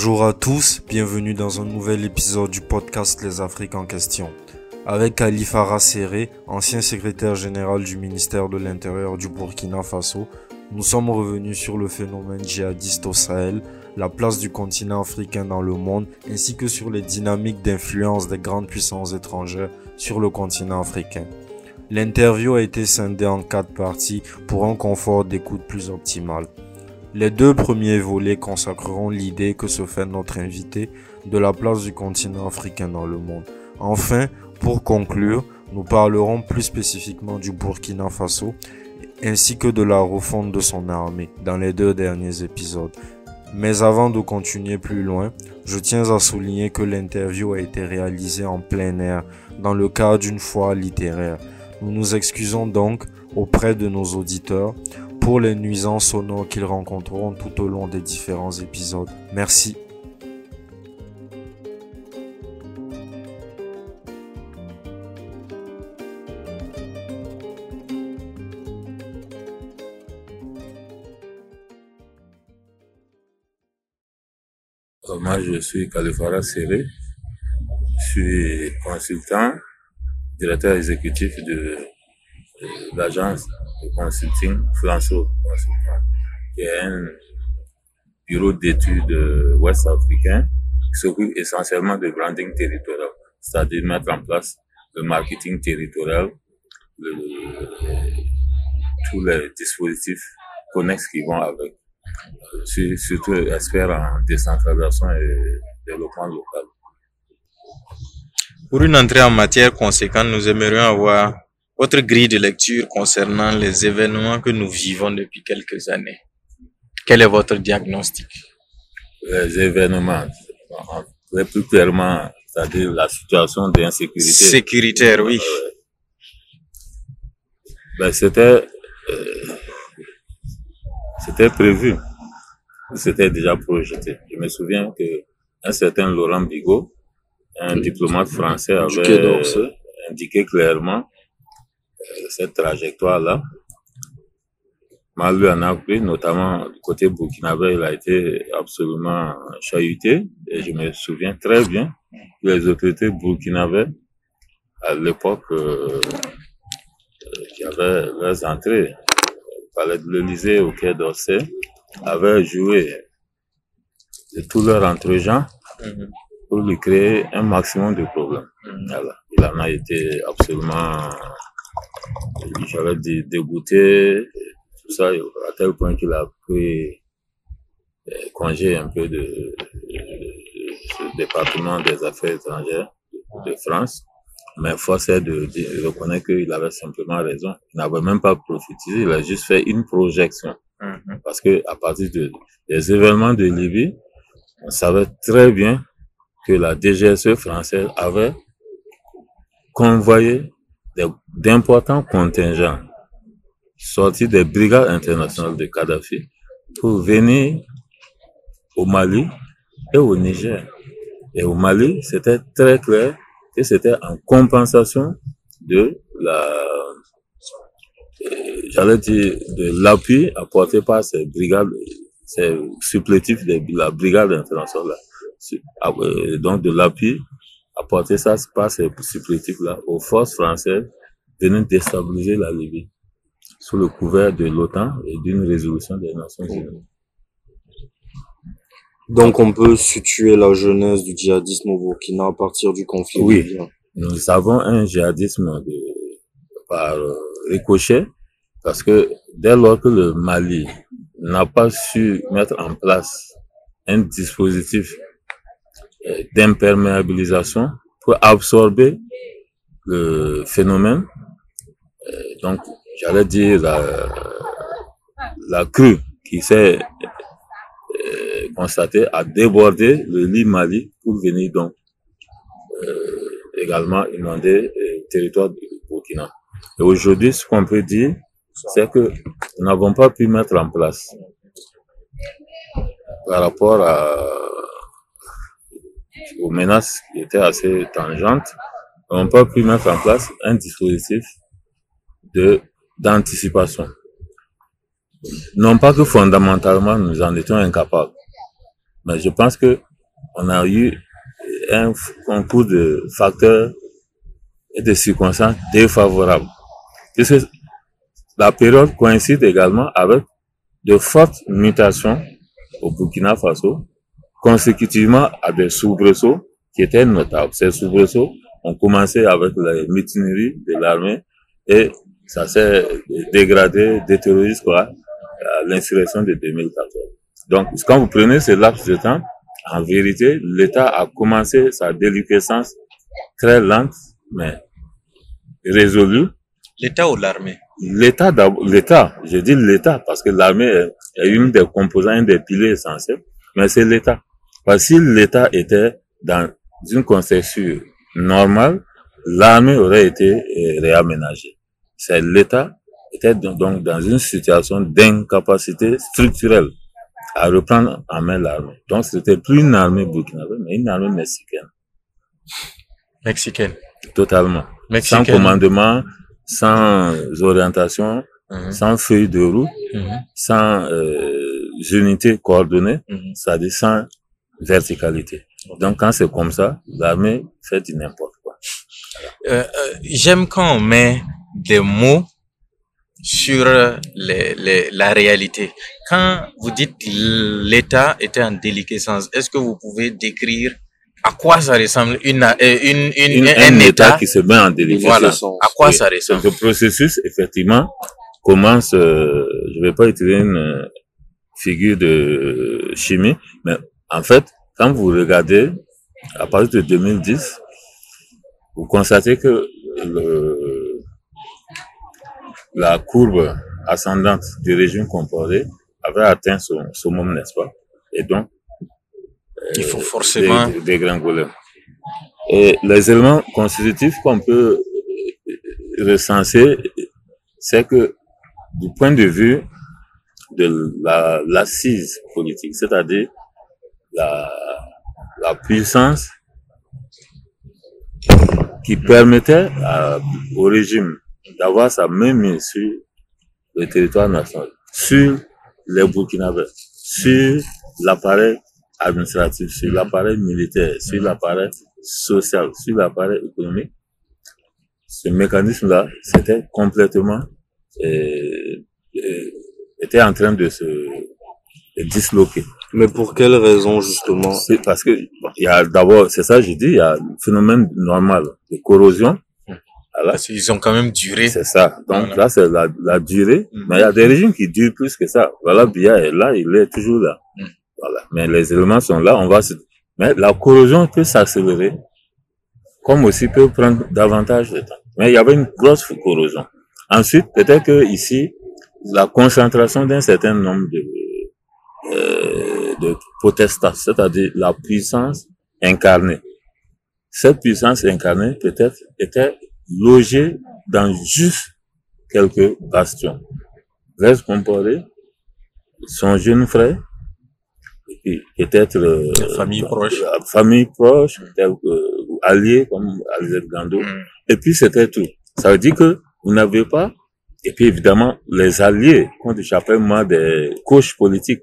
Bonjour à tous, bienvenue dans un nouvel épisode du podcast Les Afriques en question. Avec Khalifa Serré, ancien secrétaire général du ministère de l'Intérieur du Burkina Faso, nous sommes revenus sur le phénomène djihadiste au Sahel, la place du continent africain dans le monde, ainsi que sur les dynamiques d'influence des grandes puissances étrangères sur le continent africain. L'interview a été scindée en quatre parties pour un confort d'écoute plus optimal. Les deux premiers volets consacreront l'idée que se fait notre invité de la place du continent africain dans le monde. Enfin, pour conclure, nous parlerons plus spécifiquement du Burkina Faso ainsi que de la refonte de son armée dans les deux derniers épisodes. Mais avant de continuer plus loin, je tiens à souligner que l'interview a été réalisée en plein air dans le cadre d'une foire littéraire. Nous nous excusons donc auprès de nos auditeurs pour les nuisances sonores qu'ils rencontreront tout au long des différents épisodes. Merci. Moi, je suis Kalifara Serré. Je suis consultant, directeur exécutif de l'agence de consulting Flanso Consultant, qui est un bureau d'études ouest-africain qui s'occupe essentiellement de branding territorial, c'est-à-dire mettre en place le marketing territorial, le, tous les dispositifs connexes qui vont avec. Suis surtout expert en décentralisation et développement local. Pour une entrée en matière conséquente, nous aimerions avoir votre grille de lecture concernant les événements que nous vivons depuis quelques années. Quel est votre diagnostic? Les événements, très plus clairement, c'est-à-dire la situation d'insécurité. Sécuritaire, oui. Euh, ben, c'était, euh, c'était prévu. C'était déjà projeté. Je me souviens que un certain Laurent Bigot, un diplomate français, avait indiqué clairement cette trajectoire-là. Mal en a pris, notamment du côté burkinabé, il a été absolument chahuté. Et je me souviens très bien que les autorités burkinabés, à l'époque, euh, qui avaient leurs entrées au palais de l'Élysée, au Quai d'Orsay, avaient joué de tous leurs entre-gens pour lui créer un maximum de problèmes. Voilà. Il en a été absolument j'avais dit dégoûté, tout ça, à tel point qu'il a pris congé un peu de, ce département des affaires étrangères de France. Mais force est de, de reconnaître qu'il avait simplement raison. Il n'avait même pas prophétisé, il a juste fait une projection. Parce que à partir de, des événements de Libye, on savait très bien que la DGSE française avait convoyé d'importants contingents sortis des brigades internationales de Kadhafi pour venir au Mali et au Niger. Et au Mali, c'était très clair que c'était en compensation de la, j'allais dire, de l'appui apporté par ces brigades, ces supplétifs de la brigade internationale. Donc de l'appui apporter ça par ces supplétifs-là aux forces françaises venant déstabiliser la Libye sous le couvert de l'OTAN et d'une résolution des Nations Unies. Donc on peut situer la jeunesse du djihadisme au Burkina à partir du conflit Oui, libyen. nous avons un djihadisme de, par euh, ricochet parce que dès lors que le Mali n'a pas su mettre en place un dispositif d'imperméabilisation pour absorber le phénomène. Euh, donc, j'allais dire la, la crue qui s'est euh, constatée a débordé le lit Mali pour venir donc euh, également inonder le territoire du Burkina. Et aujourd'hui, ce qu'on peut dire, c'est que nous n'avons pas pu mettre en place par rapport à aux menaces qui étaient assez tangentes, on pas pu mettre en place un dispositif de d'anticipation. Non pas que fondamentalement nous en étions incapables, Mais je pense que on a eu un concours de facteurs et de circonstances défavorables. Puisque la période coïncide également avec de fortes mutations au Burkina Faso, consécutivement à des soubresauts qui étaient notables. Ces soubresauts ont commencé avec la mutinerie de l'armée et ça s'est dégradé, détérioré quoi, à l'insurrection de 2014. Donc, quand vous prenez ce laps de temps, en vérité, l'État a commencé sa déliquescence très lente, mais résolue. L'État ou l'armée? L'État, l'État, je dis l'État, parce que l'armée est une des composants, un des piliers essentiels, mais c'est l'État. Parce que si l'État était dans une conception normale, l'armée aurait été euh, réaménagée. C'est l'État était donc dans une situation d'incapacité structurelle à reprendre en main l'armée. Donc c'était plus une armée burkinabé, mais une armée mexicaine. Mexicaine. Totalement. Mexicaine. Sans commandement, sans orientation, mhm. sans feuille de route, mhm. sans euh, unité coordonnée, mhm. ça descend verticalité. Donc quand c'est comme ça, l'armée fait du n'importe quoi. Euh, euh, J'aime quand on met des mots sur les, les, la réalité. Quand vous dites l'État était en déliquescence, est-ce que vous pouvez décrire à quoi ça ressemble? Une, euh, une, une, un, état, qui se met en déliquescence Voilà. À quoi ça ressemble? Le processus, effectivement, commence, euh, je vais pas utiliser une euh, figure de chimie, mais en fait, quand vous regardez, à partir de 2010, vous constatez que le, la courbe ascendante du régime composé avait atteint son summum, n'est-ce pas? Et donc, il faut forcément dégringoler. Et les éléments constitutifs qu'on peut recenser, c'est que du point de vue de la l'assise politique, c'est-à-dire la, puissance qui permettait au régime d'avoir sa main mise sur le territoire national, sur les Burkinabés, sur l'appareil administratif, sur l'appareil militaire, sur l'appareil social, sur l'appareil économique. Ce mécanisme-là, c'était complètement, euh, euh, était en train de se disloquer. Mais pour quelle raison justement? C'est parce que il y a d'abord, c'est ça, je dis, il y a un phénomène normal de corrosion parce qu'ils ont quand même duré. C'est ça. Donc là, c'est la, la durée. Mm. Mais il y a des régimes qui durent plus que ça. Voilà, Bia est là, il est toujours là. Mm. Voilà. Mais les éléments sont là, on va se... Mais la corrosion peut s'accélérer, comme aussi peut prendre davantage de temps. Mais il y avait une grosse corrosion. Ensuite, peut-être que ici, la concentration d'un certain nombre de, euh, de potestats, c'est-à-dire la puissance incarnée. Cette puissance incarnée, peut-être, était logé dans juste quelques bastions. Reste comparé, son jeune frère, et peut-être euh, famille proche, famille proche, mm. allié comme Alizette Gando. Mm. Et puis c'était tout. Ça veut dire que vous n'avez pas, et puis évidemment les alliés, quand j'appelle moi des couches politiques,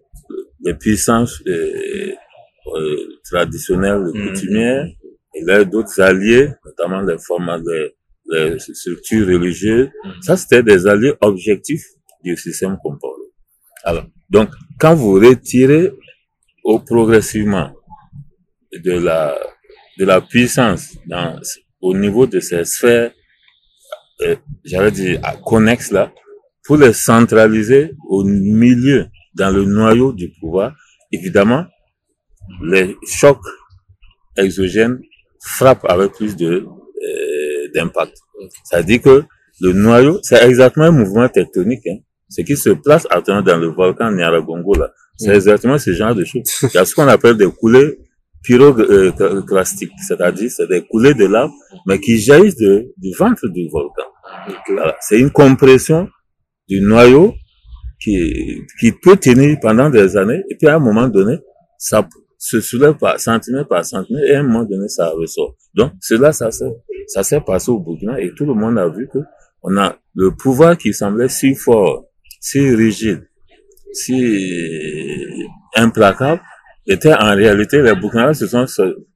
les puissances euh, euh, traditionnelles, mm. coutumières, et là d'autres alliés, notamment les formats de les structures religieuses. Mhm. Ça, c'était des alliés objectifs du système composé. Alors, donc, quand vous retirez au progressivement de la, de la puissance dans, au niveau de ces sphères, euh, j'allais dire, connexes là, pour les centraliser au milieu, dans le noyau du pouvoir, évidemment, les chocs exogènes frappent avec plus de d'impact. Ça dit que le noyau, c'est exactement un mouvement tectonique. Hein. Ce qui se place actuellement dans le volcan Nyaragongo, là, c'est mm. exactement ce genre de choses. Il y a ce qu'on appelle des coulées pyroclastiques, c'est-à-dire c'est des coulées de lave, mais qui jaillissent de, du ventre du volcan. Voilà. C'est une compression du noyau qui, qui peut tenir pendant des années, et puis à un moment donné, ça se soulève par centimètre par centimètre, et à un moment donné, ça ressort. Donc, cela, ça s'est, ça s'est passé au Burkina, et tout le monde a vu que on a le pouvoir qui semblait si fort, si rigide, si implacable, était en réalité, les Burkinabés se sont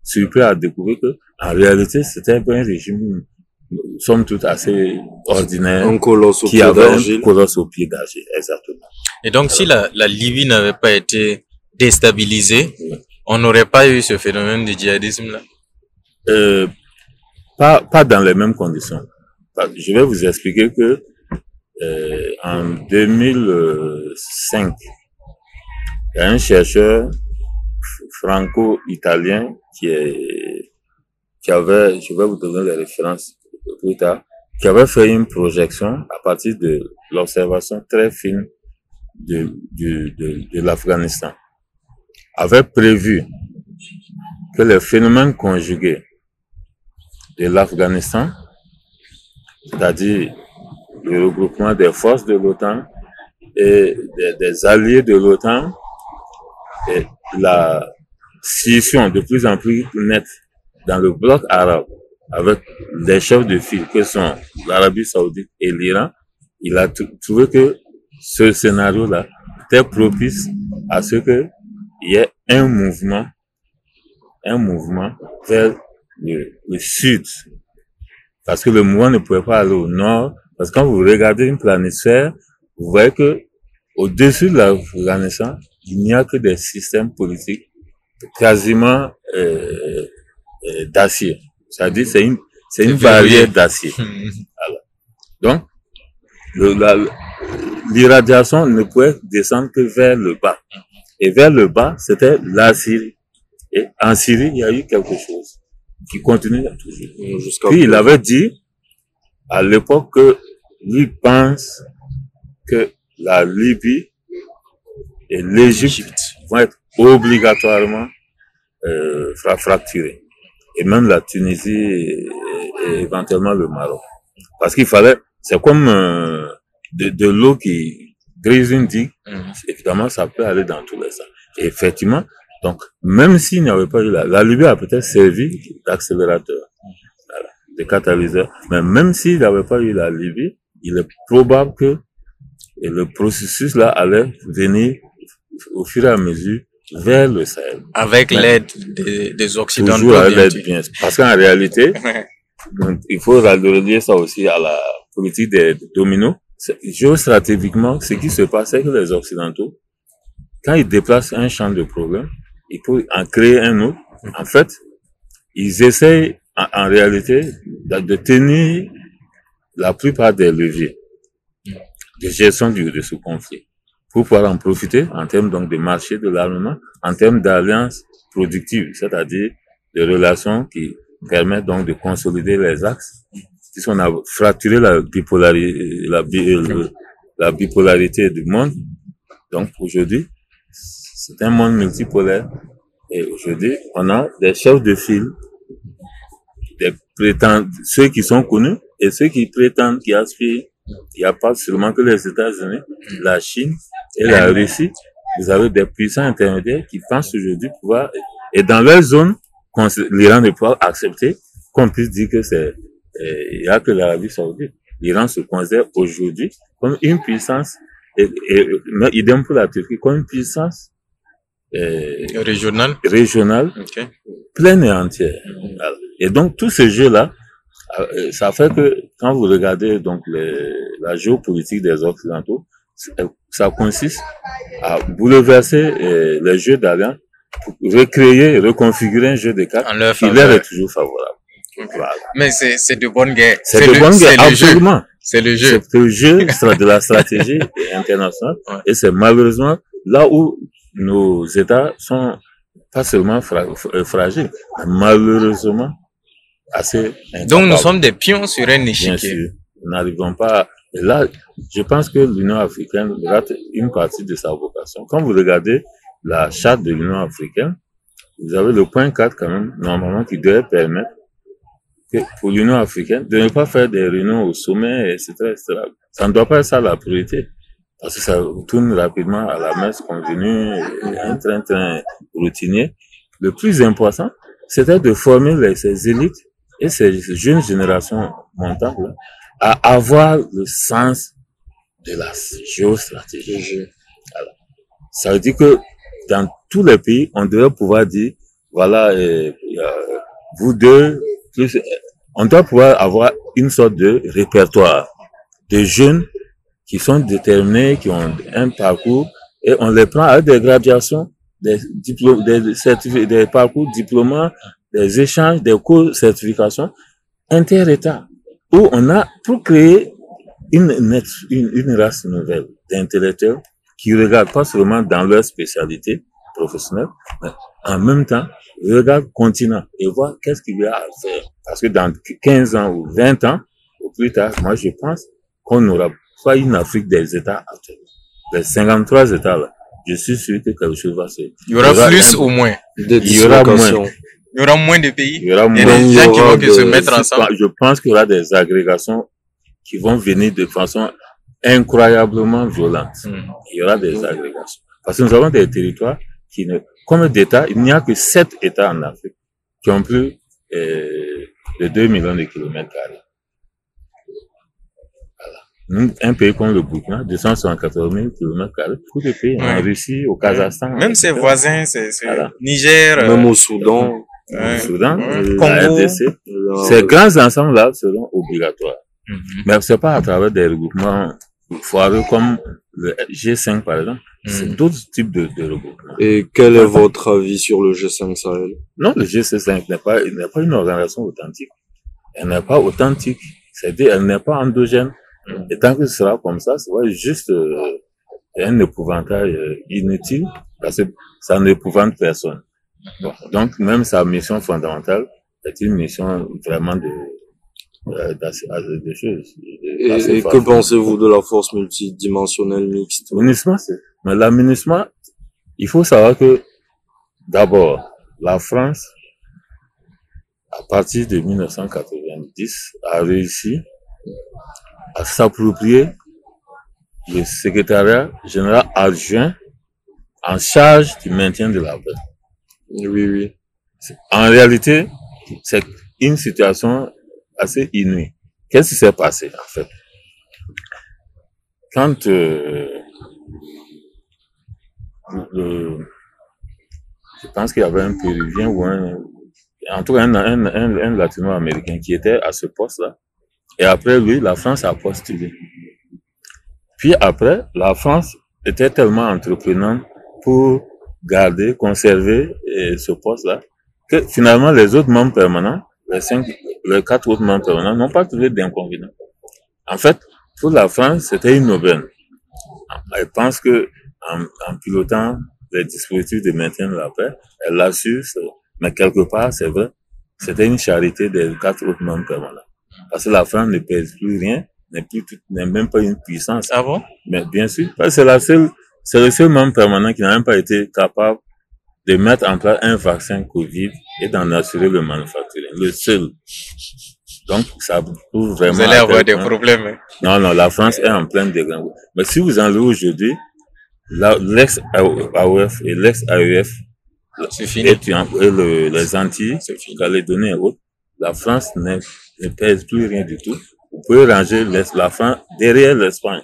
surpris à découvrir que, en réalité, c'était un régime, somme toute assez ordinaire. Un colosse au qui pied avait un colosse au pied d'argile, exactement. Et donc, si la, la Libye n'avait pas été déstabilisée, on n'aurait pas eu ce phénomène de djihadisme là. Euh, pas, pas dans les mêmes conditions. Je vais vous expliquer que euh, en 2005, il y a un chercheur franco-italien qui est qui avait, je vais vous donner les références qui avait fait une projection à partir de l'observation très fine de l'Afghanistan, avait prévu que les phénomènes conjugués de l'Afghanistan, c'est-à-dire le regroupement des forces de l'OTAN et des, des alliés de l'OTAN, et la scission de plus en plus nette dans le bloc arabe avec des chefs de file que sont l'Arabie saoudite et l'Iran, il a trou- trouvé que ce scénario-là était propice à ce que il y ait un mouvement, un mouvement vers le, sud. Parce que le mouvement ne pouvait pas aller au nord. Parce que quand vous regardez une planisphère, vous voyez que au-dessus de l'Afghanistan, il n'y a que des systèmes politiques quasiment euh, euh, d'acier. C'est-à-dire c'est une c'est une barrière d'acier. Donc le- la- l'irradiation ne pouvait descendre que vers le bas. Et vers le bas, c'était la Syrie. Et en Syrie, il y a eu quelque chose qui continue toujours. Jusqu'à Puis il avait dit à l'époque que lui pense que la Libye et l'Égypte vont être obligatoirement euh, fra- fracturées. Et même la Tunisie et, et éventuellement le Maroc. Parce qu'il fallait, c'est comme euh, de, de l'eau qui brise une digue, Mhm. évidemment, ça peut aller dans tous les sens. Et effectivement, donc, même s'il n'y avait pas eu la, la Libye a peut-être servi d'accélérateur, voilà, de catalyseur, mais même s'il n'y avait pas eu la Libye, il est probable que et le processus là allait venir au fur et à mesure vers le Sahel. Avec l'aide des, des Occidentaux. Toujours avec bien l'aide sûr. bien. Parce qu'en réalité, il faut relier ça aussi à la politique des dominos. Géostratégiquement, ce qui se passe, c'est que les Occidentaux, quand ils déplacent un champ de problème, ils peuvent en créer un autre. En fait, ils essayent en, en réalité de, de tenir la plupart des leviers de gestion du, de ce conflit pour pouvoir en profiter en termes donc de marché de l'armement, en termes d'alliances productives, c'est-à-dire de relations qui permettent donc de consolider les axes. Puisqu'on a fracturé la bipolarité, la, bipolarité du monde, donc aujourd'hui, c'est un monde multipolaire. Et aujourd'hui, on a des chefs de file, des prétendants, ceux qui sont connus et ceux qui prétendent, qui aspirent. Il n'y a pas seulement que les États-Unis, la Chine et la Russie. Vous avez des puissants intermédiaires qui pensent aujourd'hui pouvoir, et dans leur zone, l'Iran ne peut pas accepter qu'on puisse dire que c'est, euh, il n'y a que l'Arabie Saoudite. L'Iran se considère aujourd'hui comme une puissance, et, et, mais idem pour la Turquie, comme une puissance euh, Régional. régionale Ok. pleine et entière. Et donc, tout ce jeu-là, euh, ça fait que quand vous regardez donc les- la géopolitique des Occidentaux, ça consiste à bouleverser euh, les jeux pour recréer, reconfigurer un jeu de cartes leur qui leur est toujours favorable. Voilà. Mais c'est de bonne guerre. C'est de le- bonne guerre, absolument. C'est le jeu. C'est le jeu stra- de la stratégie internationale. Ouais. Et c'est malheureusement là où nos États sont pas seulement fra- euh, fragiles, mais malheureusement assez Donc nous sommes des pions sur un Bien échiquier. sûr, nous n'arrivons pas. Et là, je pense que l'Union africaine rate une partie de sa vocation. Quand vous regardez la charte de l'Union africaine, vous avez le point 4 quand même, normalement, qui devrait permettre que pour l'Union africaine de ne pas faire des réunions au sommet, etc., etc. Ça ne doit pas être ça la priorité. Parce que ça tourne rapidement à la messe convenue, un train-train routinier. Le plus important, c'était de former ces élites et ces jeunes générations montantes là, à avoir le sens de la géostratégie. Ça veut dire que dans tous les pays, on devrait pouvoir dire, voilà, euh, vous deux, plus, on doit pouvoir avoir une sorte de répertoire de jeunes qui sont déterminés, qui ont un parcours, et on les prend avec des graduations, des diplômes, des, certificats, des parcours diplômants, des échanges, des cours certifications inter-État, où on a pour créer une, une, une race nouvelle d'intellectuels qui regardent pas seulement dans leur spécialité professionnelle, mais en même temps regardent le continent et voient qu'est-ce qu'il y a à faire. Parce que dans 15 ans ou 20 ans, ou plus tard, moi je pense qu'on n'aura pas une Afrique des États actuels. Les 53 États là, je suis sûr que quelque chose va se... Il y aura, plus ou moins Il y aura moins. Il y aura moins de pays. Il y aura moins. des gens qui vont se mettre ensemble. Je pense qu'il y aura des agrégations qui vont venir de façon incroyablement violente. Hmm. Il y aura des agrégations. Parce que nous avons des territoires qui ne, comme d'États, il n'y a que sept États en Afrique qui ont plus euh, de 2 millions de kilomètres carrés. Voilà. Un pays comme le Burkina, 274 000 kilomètres carrés. Tous les pays, en Ouais. Russie, au Kazakhstan. Même ses voisins, c'est c'est Voilà. Niger, euh, Même au Soudan, Au Soudan, Ouais. la. RDC. là, Ces grands ensembles-là seront obligatoires. Mhm. Mais c'est pas à travers des regroupements foireux comme le G5 par exemple. C'est Mhm. d'autres types de, de regroupements. Et quel est votre avis sur le G5 Sahel? Non, le G5 n'est pas, n'est pas une organisation authentique. Elle n'est pas authentique. C'est-à-dire, elle n'est pas endogène. Et tant que ce sera comme ça, c'est vrai, juste euh, un épouvantail euh, inutile parce que ça n'épouvante personne. Bon, donc, même sa mission fondamentale est une mission vraiment de, euh, d'assez- de choses. Et, que pensez-vous de la force multidimensionnelle mixte? C'est, mais l'aménagement, il faut savoir que, d'abord, la France, à partir de 1990, a réussi à s'approprier le secrétariat général adjoint en charge du maintien de la paix. Oui, oui. En réalité, c'est une situation assez inouïe. Qu'est-ce qui s'est passé, en fait? Quand euh, le- je pense qu'il y avait un Péruvien ou un, en tout cas un, un, un, un Latino-Américain qui était à ce poste-là. Et après lui, la France a postulé. Puis après, la France était tellement entreprenante pour garder, conserver euh, ce poste-là, que finalement les autres membres permanents, les cinq, les quatre autres membres permanents n'ont pas trouvé d'inconvénient. En fait, pour la France, c'était une aubaine. Elle pense que en, en pilotant les dispositifs de maintien de la paix, elle l'a su, mais quelque part, c'est vrai, c'était une charité des quatre autres membres permanents. Parce que la France ne pèse plus rien, n'est plus, n'est même pas une puissance. Ah bon? Mais bien sûr, parce que c'est la seule, c'est le seul membre permanent qui n'a même pas été capable de mettre en place un vaccin Covid et d'en assurer le manufacturing. Le seul. Donc, ça prouve vraiment. Vous allez avoir des problèmes. hein. Non, non, la France est en pleine dégringolade. Mais si vous enlevez aujourd'hui, l'ex-AOF et l'ex-AEF et, et le- les Antilles. Calédonie et autres, la France ne, ne pèse plus rien du tout. Vous pouvez ranger la France derrière l'Espagne,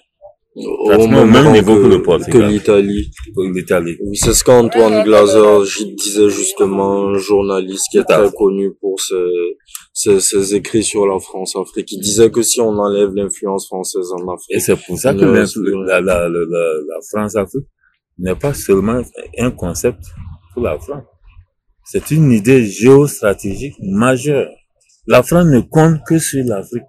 Au même niveau que le Portugal. que l'Italie. l'Italie. Oui, c'est ce qu'Antoine Glaser disait justement, un journaliste qui est très connu pour ses, ses, ses écrits sur la France-Afrique. Il disait que si on enlève l'influence française en Et Afrique, c'est pour ça que la, la, la, la France-Afrique n'est pas seulement un concept pour la France. C'est une idée géostratégique majeure. La France ne compte que sur l'Afrique.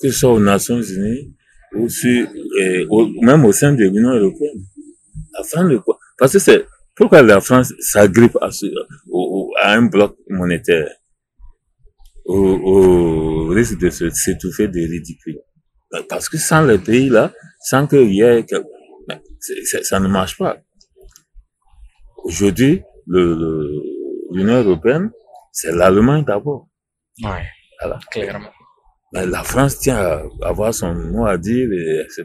Que ce soit aux Nations Unies ou sur, euh, au- même au sein de l'Union Européenne. La France. Parce que c'est, pourquoi la France s'agrippe à, à un bloc monétaire? Au, au risque de se- s'étouffer de ridicule? Parce que sans les pays-là, sans qu'il y ait, ben, c'est- ça ne marche pas. Aujourd'hui, le- le- l'Union européenne, c'est l'Allemagne d'abord. Ouais. Voilà. Clairement. Ben, la France tient à avoir son mot à dire, et etc.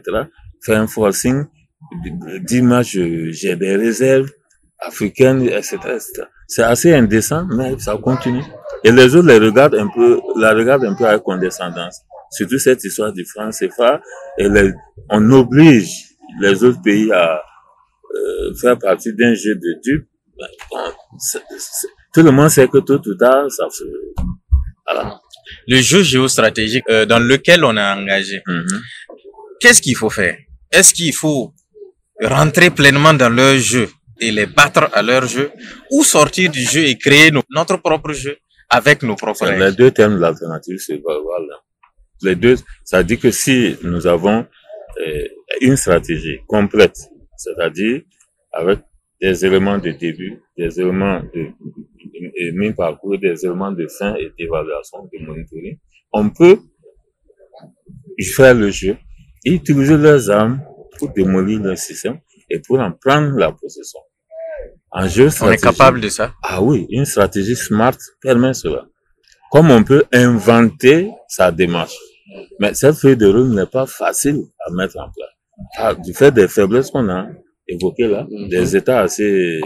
Faire un forcing, dire moi j'ai des réserves africaines, etc. C'est assez indécent, mais ça continue. Et les autres les regardent un peu, la regardent un peu avec condescendance. Surtout cette histoire du franc CFA, et les- on oblige les autres pays à, euh, faire partie d'un jeu de dupes, ben, bon, c'est- tout le monde sait que tôt ou tard, ça se... Voilà. Le jeu géostratégique euh, dans lequel on est engagé, Mhm. qu'est-ce qu'il faut faire? Est-ce qu'il faut rentrer pleinement dans leur jeu et les battre à leur jeu ou sortir du jeu et créer nos- notre propre jeu avec nos propres Les règles? deux termes d'alternative, c'est voilà. Les deux, ça dit que si nous avons euh, une stratégie complète, c'est-à-dire avec des éléments de début, des éléments de, de mi-parcours, des éléments de fin et d'évaluation, de monitoring, on peut faire le jeu et utiliser leurs armes pour démolir leur système et pour en prendre la possession. En jeu On est capable de ça? Ah oui, une stratégie smart permet cela. Comme on peut inventer sa démarche. Mais cette feuille de route n'est pas facile à mettre en place. Ah, du fait des faiblesses qu'on a évoquées là, des États assez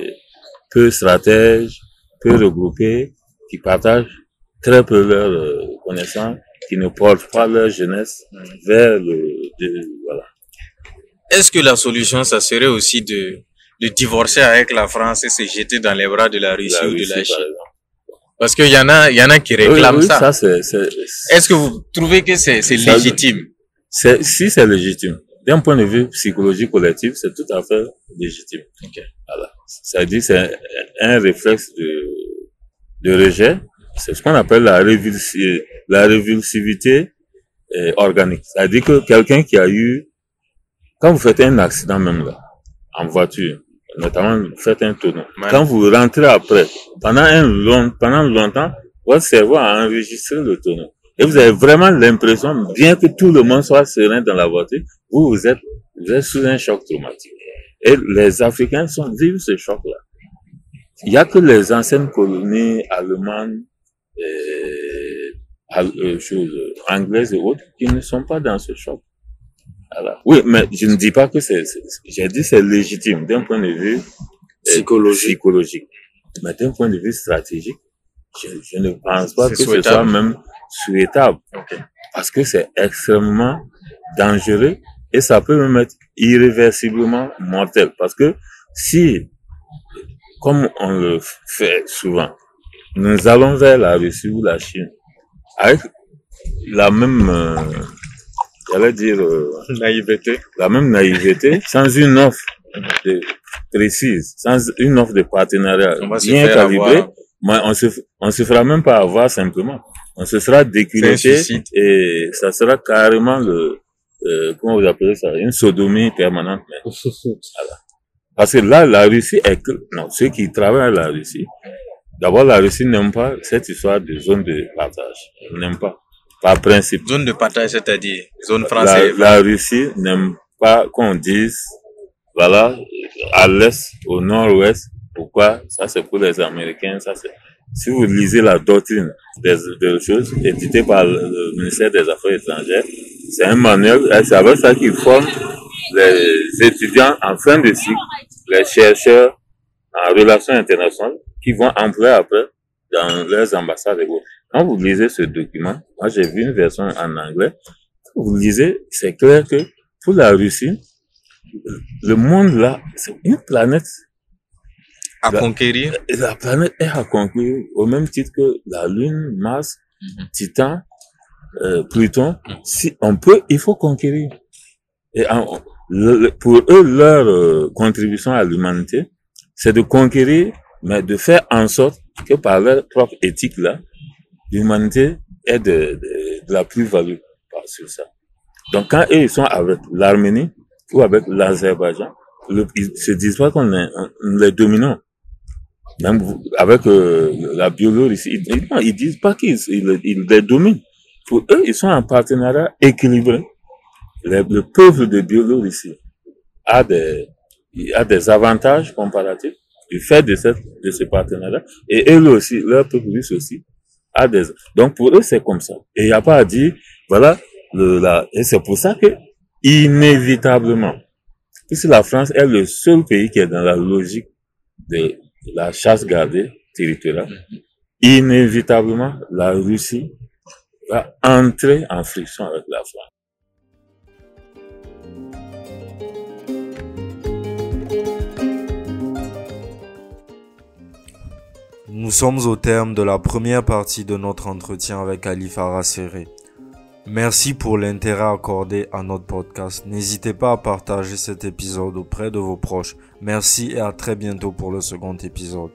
peu stratèges, peu regroupés, qui partagent très peu leurs euh, connaissances, qui ne portent pas leur jeunesse vers le, de- voilà. Est-ce que la solution, ça serait aussi de, de divorcer avec la France et se jeter dans les bras de la Russie La ou de la Chine? Parce qu'il y en a, il y en a qui réclament oui, ça. ça c'est, c'est, Est-ce que vous trouvez que c'est légitime? C'est, si c'est légitime, d'un point de vue psychologique collectif, c'est tout à fait légitime. Ok. Voilà. Ça dit c'est un réflexe de, de rejet. C'est ce qu'on appelle la, révulsi- la révulsivité euh, organique. C'est-à-dire que quelqu'un qui a eu, quand vous faites un accident même là, en voiture, notamment vous faites un tonneau, Ouais. quand vous rentrez après, pendant un long, pendant longtemps, votre cerveau a enregistré le tonneau. Et vous avez vraiment l'impression, bien que tout le monde soit serein dans la voiture, vous, vous êtes, vous êtes sous un choc traumatique. Et les Africains sont vivent ce choc-là. Il n'y a que les anciennes colonies allemandes, al- euh, choses, euh, anglaises et autres qui ne sont pas dans ce choc. Voilà. Oui, mais je ne dis pas que c'est, j'ai dit c'est légitime d'un point de vue euh, Psychologique. psychologique. Mais d'un point de vue stratégique, je, je ne pense pas que ce soit même souhaitable. Ok. Parce que c'est extrêmement dangereux et ça peut même être irréversiblement mortel. Parce que si, comme on le fait souvent, nous allons vers la Russie ou la Chine avec la même, euh, j'allais dire, euh, Naïveté. la même naïveté, sans une offre de- précise, sans une offre de partenariat bien calibrée, avoir. mais on se, on se fera même pas avoir simplement. On se sera déculotté et ça sera carrément le, euh, comment vous appelez ça, une sodomie permanente. mais- voilà. Parce que là, la Russie est, que- non, ceux qui travaillent à la Russie, d'abord la Russie n'aime pas cette histoire de zone de partage. Elle n'aime pas. Par principe. Zone de partage, c'est-à-dire zone française. la Russie n'aime pas qu'on dise, voilà, à l'est, au nord-ouest. Pourquoi? Ça, c'est pour les Américains. Ça, c'est. Si vous lisez la doctrine des, des choses éditée par le, ministère des Affaires étrangères, c'est un manuel. C'est avec ça qu'ils forment les étudiants en fin de cycle, les chercheurs en relations internationales, qui vont employer après dans leurs ambassades et autres. Quand vous lisez ce document, moi j'ai vu une version en anglais, vous lisez, c'est clair que pour la Russie, le monde là, c'est une planète. à la- conquérir. La planète est à conclure au même titre que la Lune, Mars, Mhm. Titan, euh, Pluton. Si on peut, il faut conquérir. Et pour eux, leur euh, contribution à l'humanité, c'est de conquérir, mais de faire en sorte que par leur propre éthique là, l'humanité ait de, la plus-value sur ça. Donc quand eux, ils sont avec l'Arménie ou avec l'Azerbaïdjan, ils se disent pas qu'on les dominants. Même avec euh, la Biélorussie, ils, ils, disent pas qu'ils ils, ils les dominent. Pour eux, ils sont en partenariat équilibré. Le, le peuple de Biélorussie a des, a des avantages comparatifs du fait de, cette, de ce partenariat. Et eux aussi, leur peuple russe aussi, a des... Donc pour eux, c'est comme ça. Et il n'y a pas à dire, voilà, le, la, et c'est pour ça que, inévitablement, puisque la France est le seul pays qui est dans la logique de la chasse gardée territoriale, inévitablement, la Russie va entrer en friction avec la France. Nous sommes au terme de la première partie de notre entretien avec Ali Farahseré. Merci pour l'intérêt accordé à notre podcast. N'hésitez pas à partager cet épisode auprès de vos proches. Merci et à très bientôt pour le second épisode.